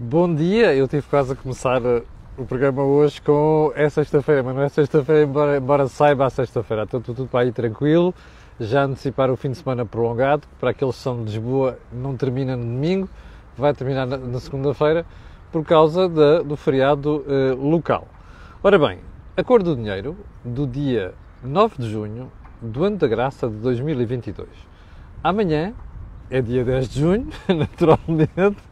Bom dia, eu tive quase a começar eh, o programa hoje com é sexta-feira, mas não é sexta-feira, embora, embora saiba a sexta-feira. Estou tudo, para aí tranquilo, já antecipar o fim de semana prolongado, para aqueles que são de Lisboa não termina no domingo, vai terminar na, na segunda-feira, por causa do feriado eh, local. Ora bem, a cor do dinheiro do dia 9 de junho do ano da graça de 2022. Amanhã é dia 10 de junho, naturalmente,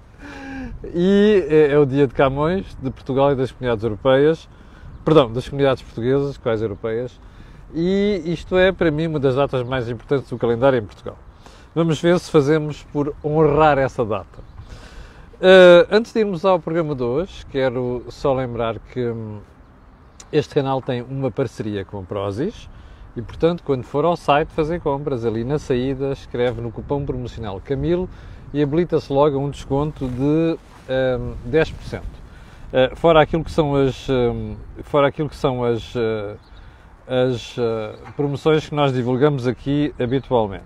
e é, é, o dia de Camões, de Portugal e das comunidades europeias, perdão, das comunidades portuguesas, quais europeias, e isto é para mim uma das datas mais importantes do calendário em Portugal. Vamos ver se fazemos por honrar essa data. Uh, antes de irmos ao programa de hoje, quero só lembrar que hum, este canal tem uma parceria com a Prozis e, portanto, quando for ao site fazer compras, ali na saída, escreve no cupom promocional Camilo e habilita-se logo a um desconto de um, 10%. Uh, fora aquilo que são as, um, fora aquilo que são as, uh, as uh, promoções que nós divulgamos aqui habitualmente.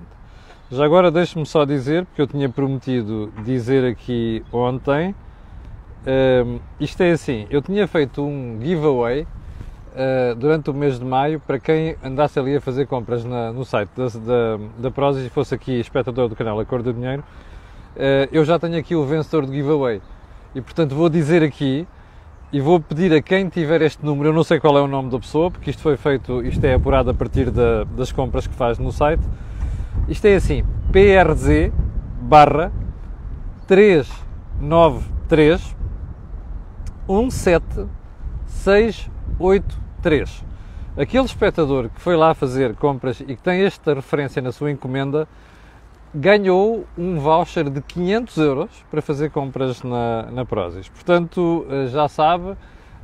Já agora deixe-me só dizer, porque eu tinha prometido dizer aqui ontem, um, isto é assim, eu tinha feito um giveaway uh, durante o mês de maio para quem andasse ali a fazer compras na, no site da, da, da Prozis e fosse aqui espectador do canal A Cor do Dinheiro, uh, eu já tenho aqui o vencedor do giveaway. E portanto vou dizer aqui e vou pedir a quem tiver este número, eu não sei qual é o nome da pessoa, porque isto foi feito, isto é apurado a partir da, das compras que faz no site. Isto é assim, PRZ barra 393 17683. Aquele espectador que foi lá fazer compras e que tem esta referência na sua encomenda ganhou um voucher de 500 euros para fazer compras na, na Prozis. Portanto, eh, já sabe,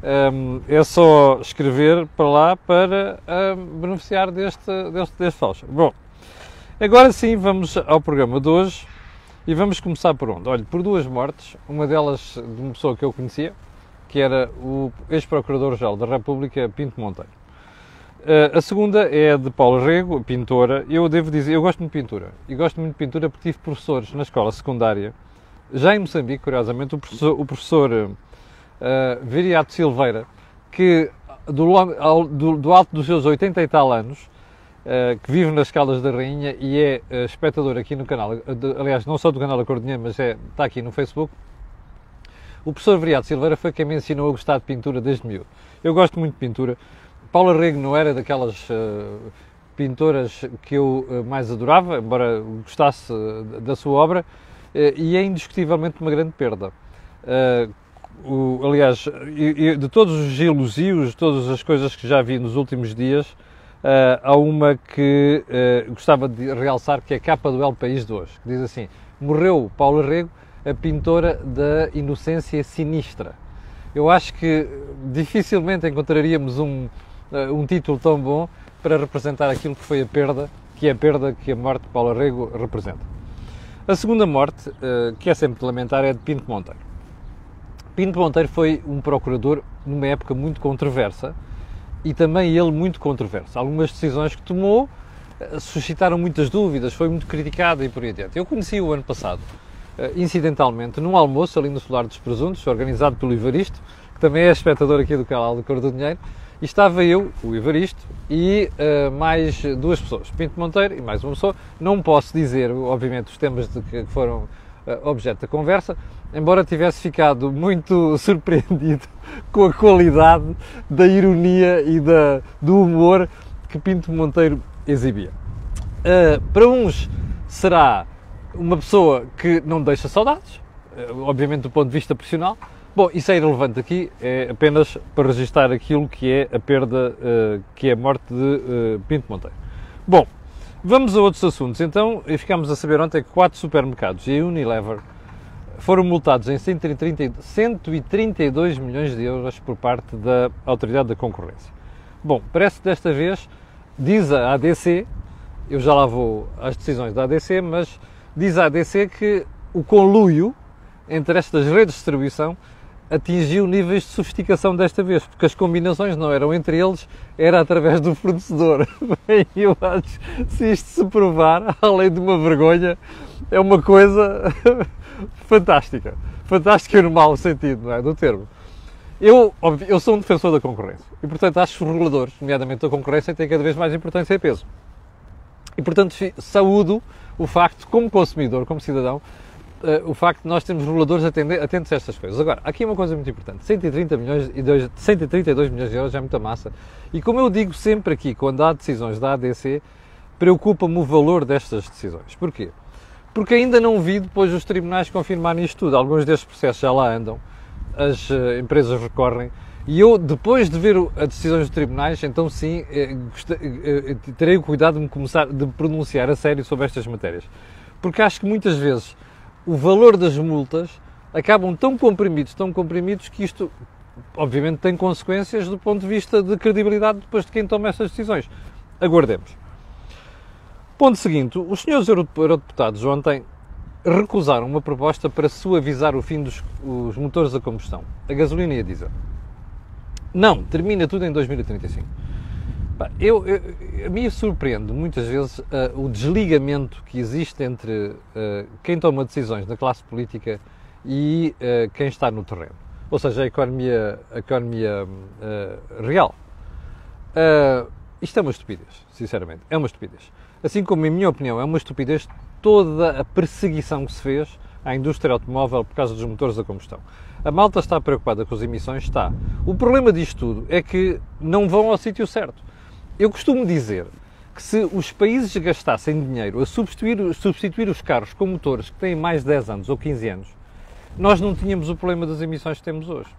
ehm, é só escrever para lá para ehm, beneficiar deste, deste, deste voucher. Bom, agora sim vamos ao programa de hoje e vamos começar por onde? Olha, por duas mortes, uma delas de uma pessoa que eu conhecia, que era o ex-procurador-geral da República, Pinto Monteiro. Uh, a segunda é de Paulo Rego, pintora. Eu devo dizer, eu gosto muito de pintura. E gosto muito de pintura porque tive professores na escola secundária, já em Moçambique, curiosamente, o professor, o professor uh, Viriato Silveira, que do, do, do, alto dos seus 80 e tal anos, uh, que vive nas Caldas da Rainha e é uh, espectador aqui no canal, de, aliás, não só do canal da Cordinha, mas é, está aqui no Facebook. O professor Viriato Silveira foi quem me ensinou a gostar de pintura desde miúdo. Eu gosto muito de pintura Paula Rego não era daquelas uh, pintoras que eu uh, mais adorava, embora gostasse uh, da sua obra, e é indiscutivelmente uma grande perda. O, aliás, de todos os elogios, todas as coisas que já vi nos últimos dias, há uma que gostava de realçar, que é a capa do El País de hoje, que diz assim, morreu Paula Rego, a pintora da inocência sinistra. Eu acho que dificilmente encontraríamos um, eh, um título tão bom para representar aquilo que foi a perda, que é a perda que a morte de Paulo Arrego representa. A segunda morte, eh, que é sempre de lamentar, é de Pinto Monteiro. Pinto Monteiro foi um procurador numa época muito controversa e também ele muito controverso. Algumas decisões que tomou eh, suscitaram muitas dúvidas, foi muito criticado e por aí adiante. Eu conheci o ano passado, incidentalmente, num almoço ali no Solar dos Presuntos, organizado pelo Ivaristo, que também é espectador aqui do canal do Cor do Dinheiro, e estava eu, o Evaristo, e uh, mais duas pessoas, Pinto Monteiro e mais uma pessoa. Não posso dizer, obviamente, os temas de que foram uh, objeto da conversa, embora tivesse ficado muito surpreendido com a qualidade da ironia e da, do humor que Pinto Monteiro exibia. Uh, para uns será uma pessoa que não deixa saudades, obviamente do ponto de vista profissional, Bom, isso é irrelevante aqui, é apenas para registrar aquilo que é a perda, uh, que é a morte de uh, Pinto Monteiro. Bom, vamos a outros assuntos. Então, ficámos a saber ontem que quatro supermercados e a Unilever foram multados em 130, 132 milhões de euros por parte da Autoridade da Concorrência. Bom, parece que desta vez, diz a ADC, eu já lá vou às decisões da ADC, mas diz a ADC que o conluio entre estas redes de distribuição atingiu níveis de sofisticação desta vez, porque as combinações não eram entre eles, era através do fornecedor. Bem, eu acho se isto se provar, além de uma vergonha, é uma coisa fantástica. fantástica no mau sentido, não é? Do termo. Eu, eu sou um defensor da concorrência e, portanto, acho que os reguladores, nomeadamente da concorrência, têm cada vez mais importância e peso. E, portanto, saúdo o facto, como consumidor, como cidadão, uh, o facto de nós termos reguladores atentos a estas coisas. Agora, aqui uma coisa muito importante: 130 milhões e 2, 132 milhões de euros é muita massa. E como eu digo sempre aqui, quando há decisões da ADC, preocupa-me o valor destas decisões. Porquê? Porque ainda não vi depois os tribunais confirmarem isto tudo. Alguns destes processos já lá andam, as uh, empresas recorrem. E eu, depois de ver as decisões dos tribunais, então sim, eh, terei o cuidado de me começar de pronunciar a sério sobre estas matérias. Porque acho que muitas vezes o valor das multas acabam tão comprimidos, tão comprimidos, que isto, obviamente, tem consequências do ponto de vista de credibilidade depois de quem toma essas decisões. Aguardemos. Ponto seguinte: os senhores eurodeputados ontem recusaram uma proposta para suavizar o fim dos motores a combustão, a gasolina e a diesel. Não, termina tudo em 2035. Eu, eu, a mim surpreende muitas vezes uh, o desligamento que existe entre uh, quem toma decisões na classe política e uh, quem está no terreno, ou seja, a economia, a economia real. isto é uma estupidez, sinceramente, é uma estupidez. Assim como, em minha opinião, é uma estupidez toda a perseguição que se fez à indústria automóvel por causa dos motores a combustão. A malta está preocupada com as emissões? Está. O problema disto tudo é que não vão ao sítio certo. Eu costumo dizer que se os países gastassem dinheiro a substituir, substituir os carros com motores que têm mais de 10 anos ou 15 anos, nós não tínhamos o problema das emissões que temos hoje.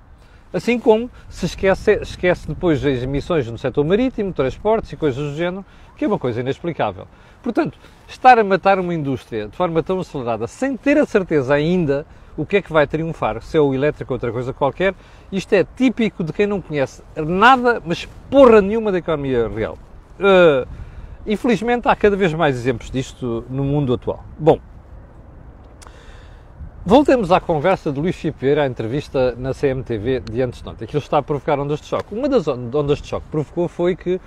Assim como se esquece, esquece depois as emissões no setor marítimo, transportes e coisas do género, que é uma coisa inexplicável. Portanto, estar a matar uma indústria de forma tão acelerada, sem ter a certeza ainda o que é que vai triunfar, se é o elétrico ou outra coisa qualquer, isto é típico de quem não conhece nada, mas porra nenhuma da economia real. Uh, infelizmente há cada vez mais exemplos disto no mundo atual. Bom, voltemos à conversa de Luís Filipe à entrevista na CMTV de antes de ontem. Aquilo está a provocar ondas de choque. Uma das ondas de choque que provocou foi que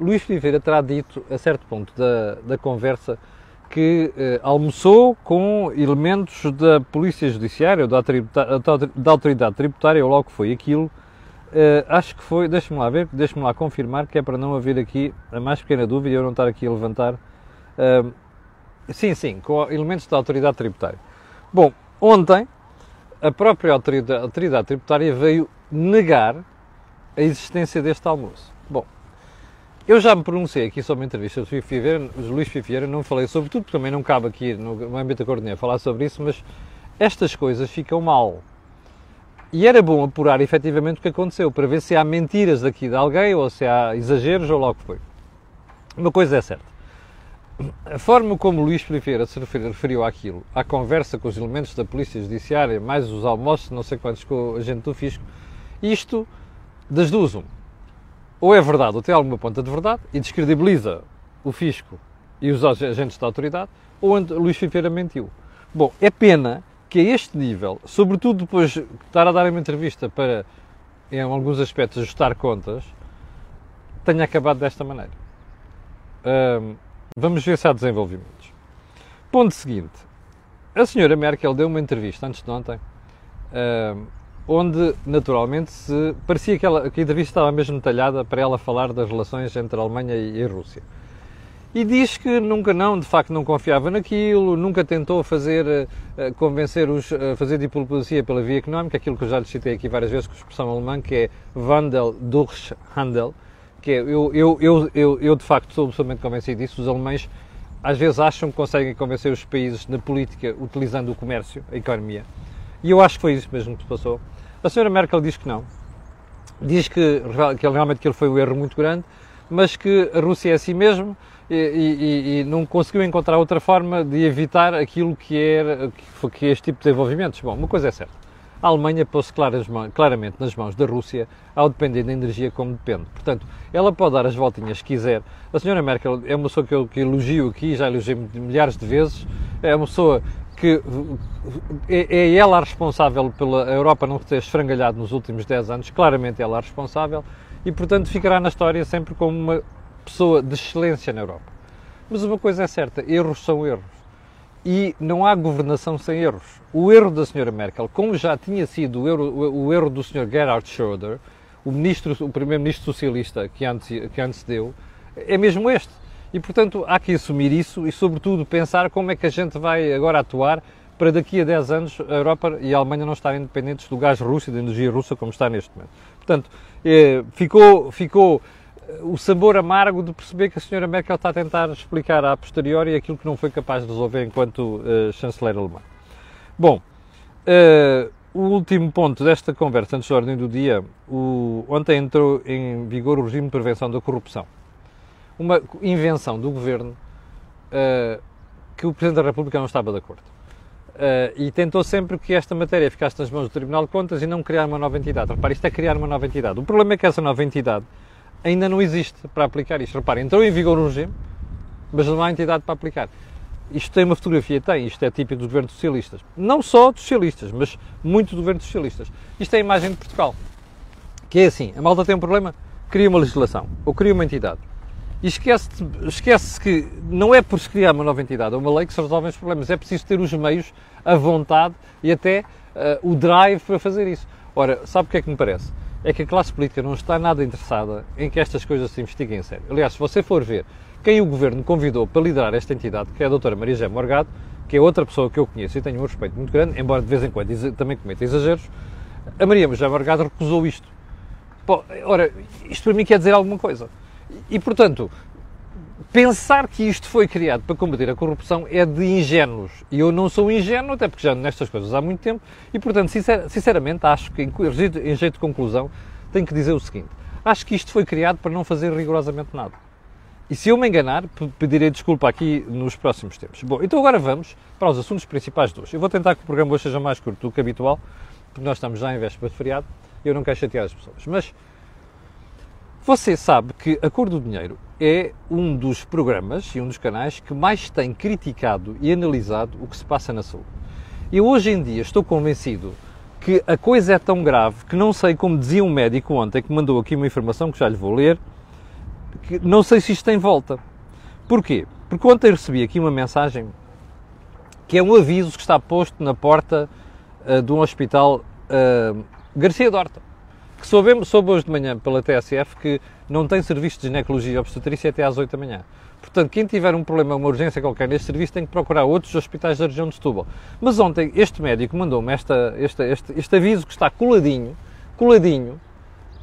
Luís Filipe terá dito, a certo ponto da, da conversa, que eh, almoçou com elementos da Polícia Judiciária, ou da, da Autoridade Tributária, ou logo foi aquilo. Eh, acho que foi, deixe-me lá ver, deixe-me lá confirmar, que é para não haver aqui a mais pequena dúvida eu não estar aqui a levantar. Eh, sim, sim, com elementos da Autoridade Tributária. Bom, ontem a própria autoridade, autoridade Tributária veio negar a existência deste almoço. Eu já me pronunciei aqui sobre a entrevista do Luís Fifieira, não falei sobre tudo, porque também não cabe aqui no âmbito da coordenação falar sobre isso, mas estas coisas ficam mal. E era bom apurar efetivamente o que aconteceu, para ver se há mentiras daqui de alguém, ou se há exageros, ou logo foi. Uma coisa é certa. A forma como Luís Filipeira se referiu àquilo, à conversa com os elementos da Polícia Judiciária, mais os almoços, não sei quantos com o agente do Fisco, isto, das duas, uma ou é verdade ou tem alguma ponta de verdade e descredibiliza o fisco e os agentes da autoridade, ou Luís Fifeira mentiu. Bom, é pena que a este nível, sobretudo depois de estar a dar uma entrevista para, em alguns aspectos, ajustar contas, tenha acabado desta maneira. vamos ver se há desenvolvimentos. Ponto seguinte. A senhora Merkel deu uma entrevista antes de ontem onde naturalmente se parecia que, ela, que a entrevista estava mesmo detalhada para ela falar das relações entre a Alemanha e a Rússia. E diz que nunca não, de facto não confiava naquilo, nunca tentou fazer, uh, convencer os, uh, fazer diplomacia pela via económica, aquilo que eu já lhe citei aqui várias vezes com a expressão alemã, que é Wandel durch Handel, que é, eu, eu, eu, eu, eu de facto sou absolutamente convencido disso, os alemães às vezes acham que conseguem convencer os países na política utilizando o comércio, a economia, e eu acho que foi isso mesmo que se passou. A senhora Merkel diz que não. Diz que, que realmente que ele foi um erro muito grande, mas que a Rússia é assim mesmo e, e, e, não conseguiu encontrar outra forma de evitar aquilo que, era, que, que este tipo de desenvolvimentos. Bom, uma coisa é certa. A Alemanha pôs-se claramente nas mãos da Rússia ao depender da energia como depende. Portanto, ela pode dar as voltinhas que quiser. A senhora Merkel é uma pessoa que eu que elogio aqui, já elogiei milhares de vezes. É uma pessoa que é, é ela a responsável pela Europa não ter esfrangalhado nos últimos 10 anos, claramente ela a responsável, e portanto ficará na história sempre como uma pessoa de excelência na Europa. Mas uma coisa é certa, erros são erros. e não há governação sem erros. O erro da senhora Merkel, como já tinha sido o erro, o erro do senhor Gerhard Schröder, o, ministro, o primeiro-ministro socialista que antes, que antes deu, é mesmo este. E, portanto, há que assumir isso e, sobretudo, pensar como é que a gente vai agora atuar para daqui a 10 anos a Europa e a Alemanha não estarem dependentes do gás russo e da energia russa como está neste momento. Portanto, eh, ficou, ficou eh, o sabor amargo de perceber que a senhora Merkel está a tentar explicar a posteriori aquilo que não foi capaz de resolver enquanto uh, chanceler alemã. Bom, o último ponto desta conversa, antes da ordem do dia, o, ontem entrou em vigor o regime de prevenção da corrupção. Uma invenção do governo uh, que o Presidente da República não estava de acordo. Uh, e tentou sempre que esta matéria ficasse nas mãos do Tribunal de Contas e não criar uma nova entidade. Repare, isto é criar uma nova entidade. O problema é que essa nova entidade ainda não existe para aplicar isto. Repare, entrou em vigor um regime, mas não há entidade para aplicar. Isto tem uma fotografia, tem, isto é típico dos governos socialistas. Não só dos socialistas, mas muito dos governos socialistas. Isto é a imagem de Portugal. Que é assim, a malta tem um problema, cria uma legislação, ou cria uma entidade. E esquece-se esquece que não é por se criar uma nova entidade ou uma lei que se resolvem os problemas, é preciso ter os meios, a vontade e até uh, o drive para fazer isso. Ora, sabe o que é que me parece? É que a classe política não está nada interessada em que estas coisas se investiguem em sério. Aliás, se você for ver quem o Governo convidou para liderar esta entidade, que é a doutora Maria José Morgado, que é outra pessoa que eu conheço e tenho um respeito muito grande, embora de vez em quando também cometa exageros, a Maria José Morgado recusou isto. Ora, isto para mim quer dizer alguma coisa. E, portanto, pensar que isto foi criado para combater a corrupção é de ingênuos. E eu não sou ingênuo, até porque já nestas coisas há muito tempo, e, portanto, sinceramente, acho que, em jeito de conclusão, tenho que dizer o seguinte: acho que isto foi criado para não fazer rigorosamente nada. E se eu me enganar, pedirei desculpa aqui nos próximos tempos. Bom, então agora vamos para os assuntos principais de hoje. Eu vou tentar que o programa hoje seja mais curto do que habitual, porque nós estamos já em véspera de feriado e eu não quero chatear as pessoas. Mas você sabe que a Cor do Dinheiro é um dos programas e um dos canais que mais tem criticado e analisado o que se passa na saúde. E hoje em dia estou convencido que a coisa é tão grave que não sei, como dizia um médico ontem que mandou aqui uma informação que já lhe vou ler, que não sei se isto tem volta. Porquê? Porque ontem recebi aqui uma mensagem que é um aviso que está posto na porta uh, de um hospital uh, Garcia Dorta que soube, soube hoje de manhã pela TSF que não tem serviço de ginecologia obstetrícia até às 8 da manhã. Portanto, quem tiver um problema, uma urgência qualquer neste serviço, tem que procurar outros hospitais da região de Setúbal. Mas ontem, este médico mandou-me este, este, este, aviso que está coladinho, coladinho,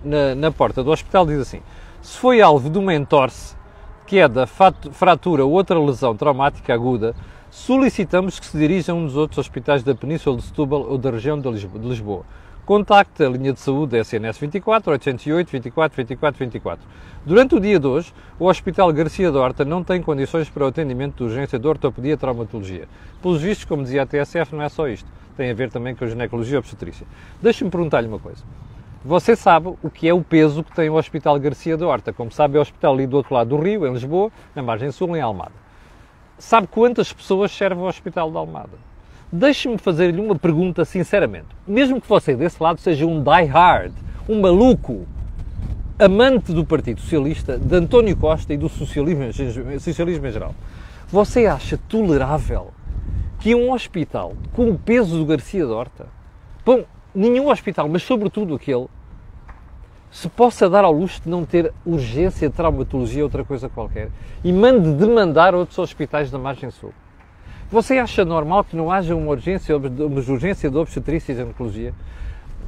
na, na, porta do hospital, diz assim, se foi alvo de uma entorse, que é da fratura ou outra lesão traumática aguda, solicitamos que se dirija a um dos outros hospitais da Península de Setúbal ou da região de Lisboa. Contacte a linha de saúde da SNS 24 808 24 24 24. Durante o dia de hoje, o Hospital Garcia Dorta não tem condições para o atendimento de urgência de ortopedia e traumatologia. Pelos vistos, como dizia a TSF, não é só isto. Tem a ver também com a ginecologia e obstetrícia. Deixe-me perguntar-lhe uma coisa. Você sabe o que é o peso que tem o Hospital Garcia de Horta. Como sabe, é o hospital ali do outro lado do Rio, em Lisboa, na margem sul, em Almada. Sabe quantas pessoas serve o Hospital de Almada? Deixe-me fazer-lhe uma pergunta sinceramente. Mesmo que você desse lado seja um die-hard, um maluco, amante do Partido Socialista, de António Costa e do socialismo, socialismo em geral, você acha tolerável que um hospital com o peso do Garcia Dorta, bom, nenhum hospital, mas sobretudo aquele, se possa dar ao luxo de não ter urgência traumatologia ou outra coisa qualquer e mande demandar outros hospitais da margem sul? Você acha normal que não haja uma urgência, uma urgência de obstetrícia e ginecologia?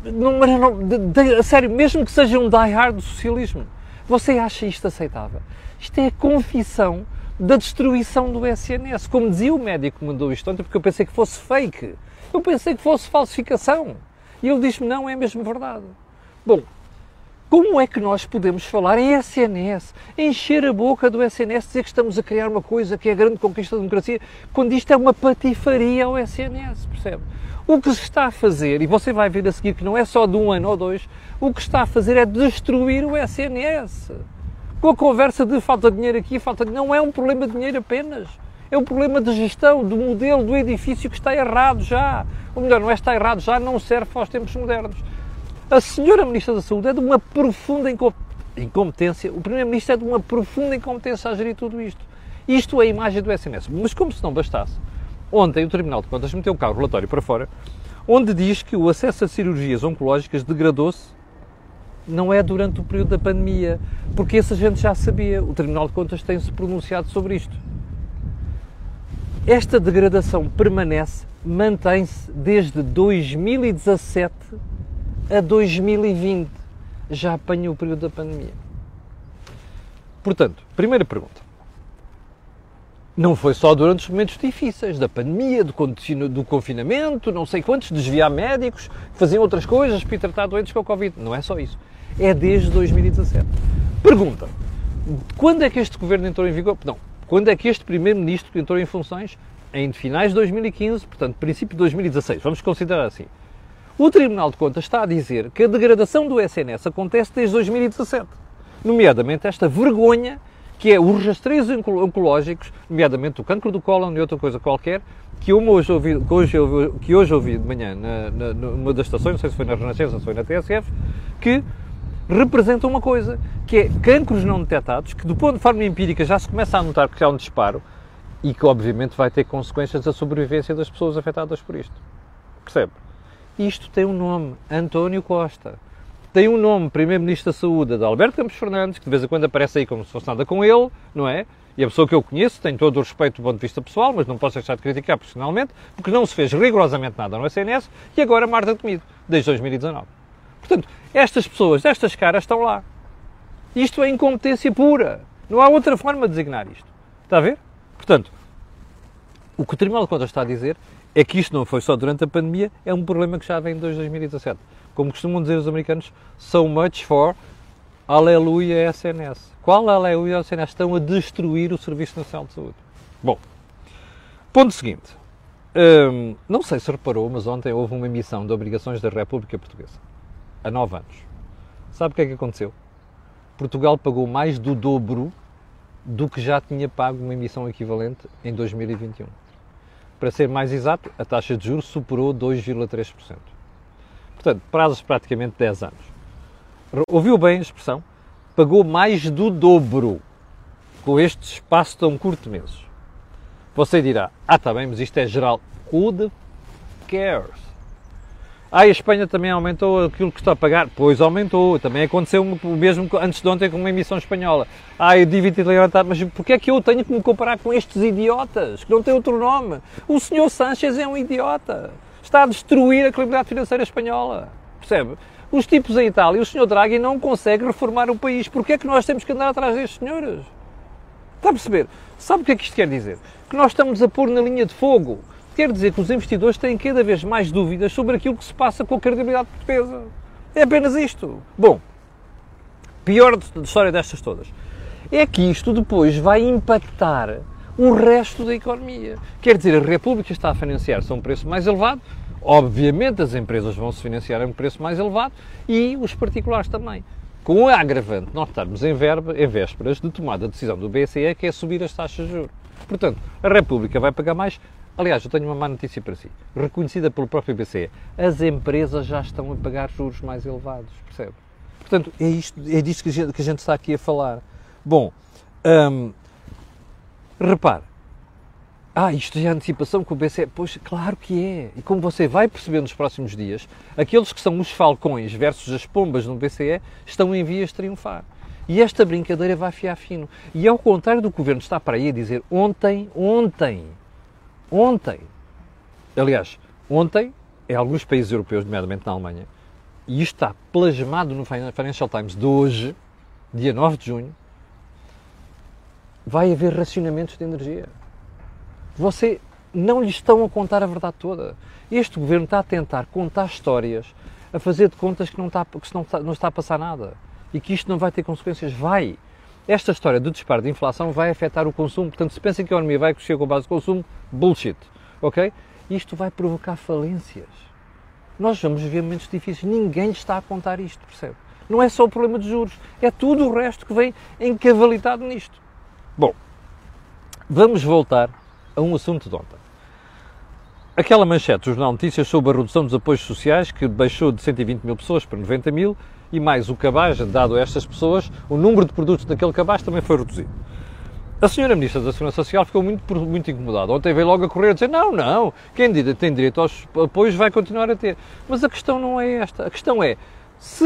Não, não, de, de, a sério, mesmo que seja um die-hard do socialismo, você acha isto aceitável? Isto é a confissão da destruição do SNS. Como dizia o médico que mandou isto ontem, porque eu pensei que fosse fake. Eu pensei que fosse falsificação. E ele disse-me, não, é mesmo verdade. Bom, como é que nós podemos falar em SNS, encher a boca do SNS, dizer que estamos a criar uma coisa que é a grande conquista da democracia, quando isto é uma patifaria ao SNS, percebe? O que se está a fazer, e você vai ver a seguir que não é só de um ano ou dois, o que está a fazer é destruir o SNS. Com a conversa de falta de dinheiro aqui, falta de... não é um problema de dinheiro apenas. É um problema de gestão, do modelo do edifício que está errado já. Ou melhor, não é está errado já, não serve para os tempos modernos. A senhora Ministra da Saúde é de uma profunda incompetência, o Primeiro-Ministro é de uma profunda incompetência a gerir tudo isto. Isto é a imagem do SNS. Mas como se não bastasse, Ontem o Tribunal de Contas meteu cá o relatório para fora, onde diz que o acesso a cirurgias oncológicas degradou-se não é durante o período da pandemia, porque essa gente já sabia. O Tribunal de Contas tem-se pronunciado sobre isto. Esta degradação permanece, mantém-se desde 2017 a 2020. Já apanhou o período da pandemia. Portanto, primeira pergunta. Não foi só durante os momentos difíceis da pandemia, do, do confinamento, não sei quantos, desviar médicos, faziam outras coisas para tratar doentes com a Covid. Não é só isso. É desde 2017. Pergunta: quando é que este governo entrou em vigor? Não, quando é que este primeiro-ministro entrou em funções? Em finais de 2015, portanto, princípio de 2016. Vamos considerar assim. O Tribunal de Contas está a dizer que a degradação do SNS acontece desde 2017. Nomeadamente esta vergonha que é os rastreios oncológicos, nomeadamente o cancro do cólon e outra coisa qualquer, que, hoje ouvi, que, hoje, ouvi, que hoje ouvi de manhã na, na, numa das estações, não sei se foi na Renascença ou se foi na TSF, que representam uma coisa, que é cancros não detectados, que do ponto de forma empírica já se começa a notar que há um disparo e que obviamente vai ter consequências da sobrevivência das pessoas afetadas por isto. Percebe? Isto tem um nome, António Costa tem um nome, Primeiro-Ministro da Saúde, de Alberto Campos Fernandes, que de vez em quando aparece aí como se fosse nada com ele, não é? E a pessoa que eu conheço tem todo o respeito do ponto de vista pessoal, mas não posso deixar de criticar profissionalmente, porque não se fez rigorosamente nada no SNS e agora Marta Temido, desde 2019. Portanto, estas pessoas, estas caras estão lá. Isto é incompetência pura. Não há outra forma de designar isto. Está a ver? Portanto, o que o Tribunal de Contas está a dizer é que isto não foi só durante a pandemia, é um problema que já vem desde 2017 como costumam dizer os americanos, so much for aleluia SNS. Qual aleluia SNS? Estão a destruir o Serviço Nacional de Saúde. Bom, ponto seguinte. Hum, não sei se reparou, mas ontem houve uma emissão de obrigações da República Portuguesa. Há nove anos. Sabe o que é que aconteceu? Portugal pagou mais do dobro do que já tinha pago uma emissão equivalente em 2021. Para ser mais exato, a taxa de juros superou 2,3%. Portanto, prazos praticamente 10 anos. Ouviu bem a expressão? Pagou mais do dobro com este espaço tão curto de meses. Você dirá, ah, está bem, mas isto é geral. Who the cares? Ah, a Espanha também aumentou aquilo que está a pagar? Pois aumentou. Também aconteceu o mesmo antes de ontem com uma emissão espanhola. Ah, eu dívida levantar, mas porquê é que eu tenho que me comparar com estes idiotas que não têm outro nome? O senhor Sánchez é um idiota está a destruir a credibilidade financeira espanhola. Percebe? Os tipos em Itália, o senhor Draghi não consegue reformar o país. Porquê é que nós temos que andar atrás destes senhores? Está a perceber? Sabe o que é que isto quer dizer? Que nós estamos a pôr na linha de fogo. Quer dizer que os investidores têm cada vez mais dúvidas sobre aquilo que se passa com a credibilidade portuguesa. É apenas isto. Bom, pior da história destas todas é que isto depois vai impactar o resto da economia. Quer dizer, a República está a financiar-se a um preço mais elevado, obviamente as empresas vão se financiar a um preço mais elevado e os particulares também. Com a agravante nós estarmos em, verba, em vésperas de tomada a decisão do BCE, que é subir as taxas de juros. Portanto, a República vai pagar mais. Aliás, eu tenho uma má notícia para si. Reconhecida pelo próprio BCE, as empresas já estão a pagar juros mais elevados, percebe? Portanto, é, isto, é disto que a, gente, que a gente está aqui a falar. Bom, hum, Repare, ah, isto é antecipação com o BCE. Pois, claro que é. E como você vai perceber nos próximos dias, aqueles que são os falcões versus as pombas no BCE estão em vias de triunfar. E esta brincadeira vai fiar fino. E ao contrário do que o governo está para aí a dizer, ontem, ontem, ontem, aliás, ontem, em alguns países europeus, nomeadamente na Alemanha, e isto está plasmado no Financial Times de hoje, dia 9 de junho, vai haver racionamentos de energia. Você não lhe estão a contar a verdade toda. Este governo está a tentar contar histórias, a fazer de contas que não está, que não está, não está a passar nada e que isto não vai ter consequências. Vai! Esta história do disparo de inflação vai afetar o consumo. Portanto, se pensa que a economia vai crescer com base de consumo, bullshit. Ok? Isto vai provocar falências. Nós vamos viver momentos difíceis. Ninguém está a contar isto, percebe? Não é só o problema de juros, é tudo o resto que vem encavalitado nisto. Bom, vamos voltar a um assunto de ontem. Aquela manchete do Jornal Notícias sobre a redução dos apoios sociais, que baixou de 120 mil pessoas para 90 mil, e mais o cabaz dado a estas pessoas, o número de produtos daquele cabaz também foi reduzido. A senhora Ministra da Segurança Social ficou muito, muito incomodada. Ontem veio logo a correr a dizer: não, não, quem tem direito aos apoios vai continuar a ter. Mas a questão não é esta. A questão é: se.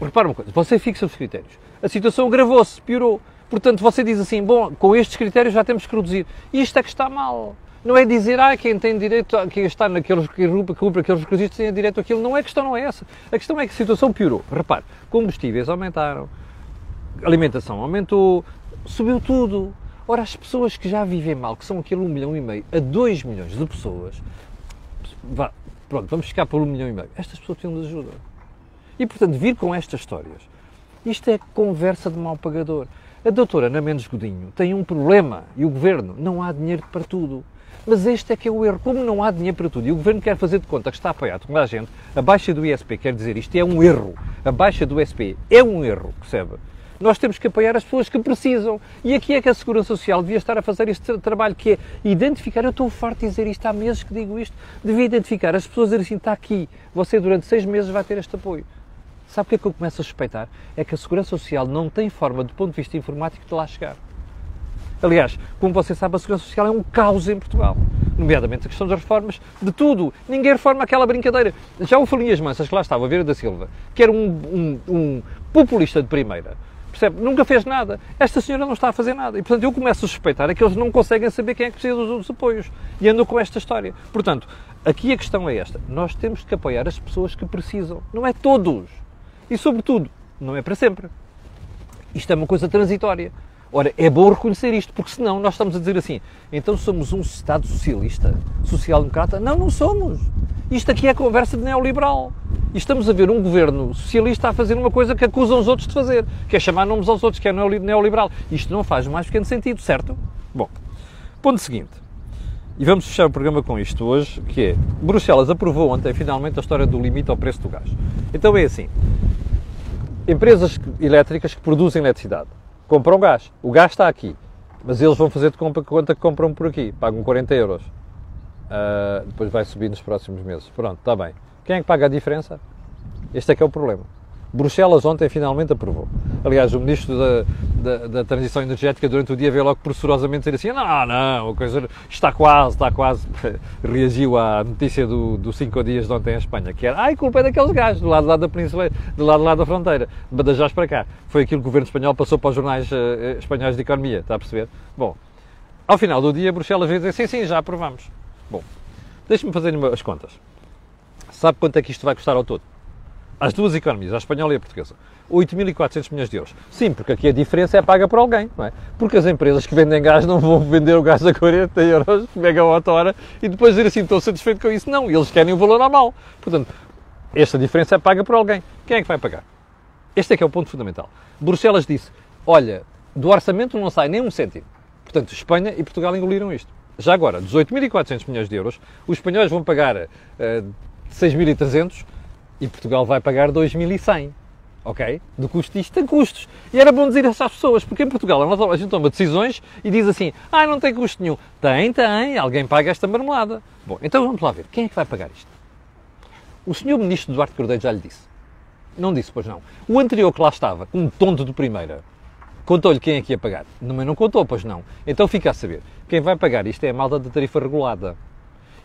Repara uma coisa, você fixa os critérios. A situação agravou-se, piorou. Portanto, você diz assim: bom, com estes critérios já temos que reduzir. Isto é que está mal. Não é dizer, ah, quem tem direito, a, quem está naqueles que cumpre aqueles requisitos tem direito àquilo. Não é a questão, não é essa. A questão é que a situação piorou. Repare, combustíveis aumentaram, alimentação aumentou, subiu tudo. Ora, as pessoas que já vivem mal, que são aquele 1 milhão e meio a 2 milhões de pessoas, vá, pronto, vamos ficar por 1 milhão e meio. Estas pessoas precisam de ajuda. E, portanto, vir com estas histórias, isto é conversa de mal pagador. A doutora Ana Mendes Godinho tem um problema e o governo não há dinheiro para tudo. Mas este é que é o erro. Como não há dinheiro para tudo e o governo quer fazer de conta que está apoiado com a gente, a baixa do ISP quer dizer isto é um erro. A baixa do ISP é um erro, percebe? Nós temos que apoiar as pessoas que precisam. E aqui é que a Segurança Social devia estar a fazer este trabalho, que é identificar. Eu estou farto de dizer isto, há meses que digo isto. Devia identificar as pessoas dizer assim: está aqui, você durante seis meses vai ter este apoio. Sabe o que é que eu começo a suspeitar? É que a Segurança Social não tem forma, do ponto de vista informático, de lá chegar. Aliás, como você sabe, a Segurança Social é um caos em Portugal. Nomeadamente a questão das reformas, de tudo. Ninguém reforma aquela brincadeira. Já o Falinhas Mansas, que lá estava, a Vera da Silva, que era um, um, um populista de primeira, Percebe? Nunca fez nada. Esta senhora não está a fazer nada. E, portanto, eu começo a suspeitar é que eles não conseguem saber quem é que precisa dos, dos apoios. E andam com esta história. Portanto, aqui a questão é esta. Nós temos que apoiar as pessoas que precisam. Não é todos. E, sobretudo, não é para sempre. Isto é uma coisa transitória. Ora, é bom reconhecer isto, porque senão nós estamos a dizer assim, então somos um Estado socialista, social-democrata? Não, não somos. Isto aqui é conversa de neoliberal. E estamos a ver um governo socialista a fazer uma coisa que acusam os outros de fazer, que é chamar nomes aos outros, que é neoliberal. Isto não faz mais pequeno sentido, certo? Bom, ponto seguinte. E vamos fechar o programa com isto hoje, que é, Bruxelas aprovou ontem finalmente a história do limite ao preço do gás. Então é assim, empresas elétricas que produzem eletricidade compram gás. O gás está aqui, mas eles vão fazer de compra quanto é que compram por aqui. Pagam 40 euros. Uh, depois vai subir nos próximos meses. Pronto, está bem. Quem é que paga a diferença? Este é que é o problema. Bruxelas ontem finalmente aprovou. Aliás, o Ministro da, da, da, Transição Energética durante o dia veio logo professorosamente dizer assim não, não, a coisa está quase, está quase. Reagiu à notícia do, do cinco dias de ontem em Espanha, que era, ai, culpa é daqueles gajos, do lado, do lado da península, do lado, do lado da fronteira, de Badajoz para cá. Foi aquilo que o governo espanhol passou para os jornais uh, espanhóis de economia, está a perceber? Bom, ao final do dia, Bruxelas veio dizer, sim, sim, já aprovamos. Bom, deixe-me fazer as contas. Sabe quanto é que isto vai custar ao todo? Às duas economias, a espanhola e a portuguesa. 8.400 milhões de euros. Sim, porque aqui a diferença é paga por alguém, não é? Porque as empresas que vendem gás não vão vender o gás a 40 euros megawatt-hora e depois dizer assim, estou satisfeito com isso. Não, eles querem o valor normal. Portanto, esta diferença é paga por alguém. Quem é que vai pagar? Este é que é o ponto fundamental. Bruxelas disse, olha, do orçamento não sai nem um cêntimo. Portanto, Espanha e Portugal engoliram isto. Já agora, 18.400 milhões de euros, os espanhóis vão pagar uh, eh, 6.300 e Portugal vai pagar 2.100. Ok? Do custo disto tem custos. E era bom dizer isso às pessoas, porque em Portugal a gente toma decisões e diz assim: ah, não tem custo nenhum. Tem, tem, alguém paga esta marmelada. Bom, então vamos lá ver. Quem é que vai pagar isto? O senhor Ministro Duarte Cordeiro já lhe disse. Não disse, pois não. O anterior que lá estava, um tonto de primeira, contou-lhe quem é que ia pagar. Também não contou, pois não. Então fica a saber. Quem vai pagar isto é a malta da tarifa regulada.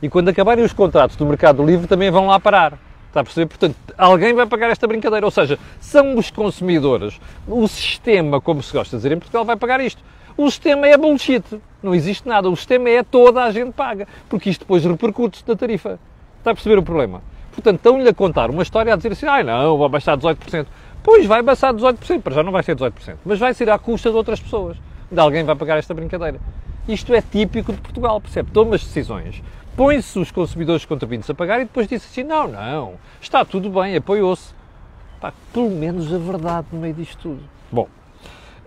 E quando acabarem os contratos do Mercado Livre também vão lá parar. Está a perceber? Portanto, alguém vai pagar esta brincadeira. Ou seja, são os consumidores, o sistema, como se gosta de dizer em Portugal, vai pagar isto. O sistema é bullshit. Não existe nada. O sistema é toda a gente paga. Porque isto depois repercute-se na tarifa. Está a perceber o problema? Portanto, estão-lhe a contar uma história a dizer assim, ai não, vai baixar 18%. Pois vai baixar 18%, para já não vai ser 18%, mas vai ser à custa de outras pessoas. De alguém vai pagar esta brincadeira. Isto é típico de Portugal, percebe? Toma as decisões põe-se os consumidores contribuintes a pagar e depois disse assim: não, não, está tudo bem, apoiou-se. Pelo menos a verdade no meio disto tudo. Bom,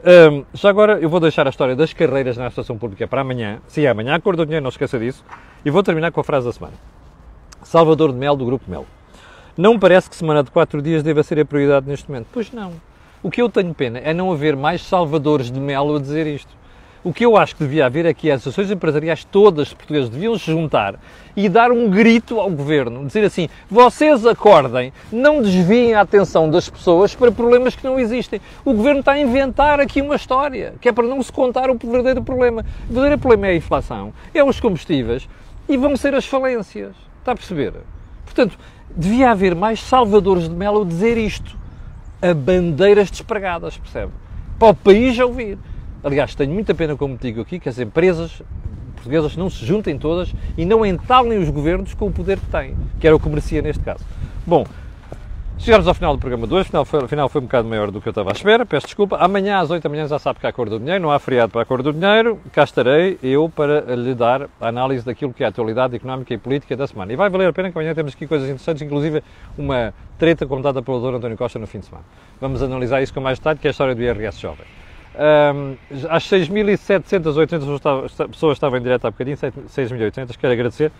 hum, já agora eu vou deixar a história das carreiras na administração pública para amanhã. Sim, é amanhã, acordo do dinheiro, não esqueça disso. E vou terminar com a frase da semana. Salvador de Mel, do Grupo Mel. Não parece que semana de quatro dias deva ser a prioridade neste momento. Pois não. O que eu tenho pena é não haver mais salvadores de Mel a dizer isto. O que eu acho que devia haver é que as associações empresariais todas portuguesas deviam se juntar e dar um grito ao governo, dizer assim: vocês acordem, não desviem a atenção das pessoas para problemas que não existem. O governo está a inventar aqui uma história, que é para não se contar o verdadeiro problema. O verdadeiro problema é a inflação, é os combustíveis e vão ser as falências. Está a perceber? Portanto, devia haver mais salvadores de Melo dizer isto, a bandeiras despregadas, percebe? Para o país a ouvir. Aliás, tenho muita pena, como digo aqui, que as empresas portuguesas não se juntem todas e não entalem os governos com o poder que têm, que era o que merecia neste caso. Bom, Chegámos ao final do programa de hoje, afinal foi, afinal foi um bocado maior do que eu estava à espera, peço desculpa. Amanhã às 8 da manhã já sabe que há a cor do dinheiro, não há feriado para a cor do dinheiro, cá estarei eu para lhe dar a análise daquilo que é a atualidade económica e política da semana. E vai valer a pena que amanhã temos aqui coisas interessantes, inclusive uma treta comentada pelo Dr. António Costa no fim de semana. Vamos analisar isso com mais detalhe, que é a história do IRS jovem. Um, às 6.700, 800 pessoas estavam em direto há bocadinho, 6.800, quero agradecer.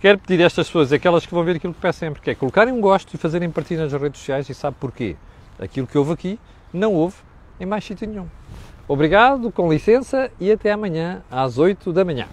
Quero pedir a estas pessoas, aquelas que vão ver aquilo que peço sempre, que é colocarem um gosto e fazerem partir nas redes sociais e sabe porquê. Aquilo que houve aqui não houve em mais sítio nenhum. Obrigado, com licença e até amanhã às 8 da manhã.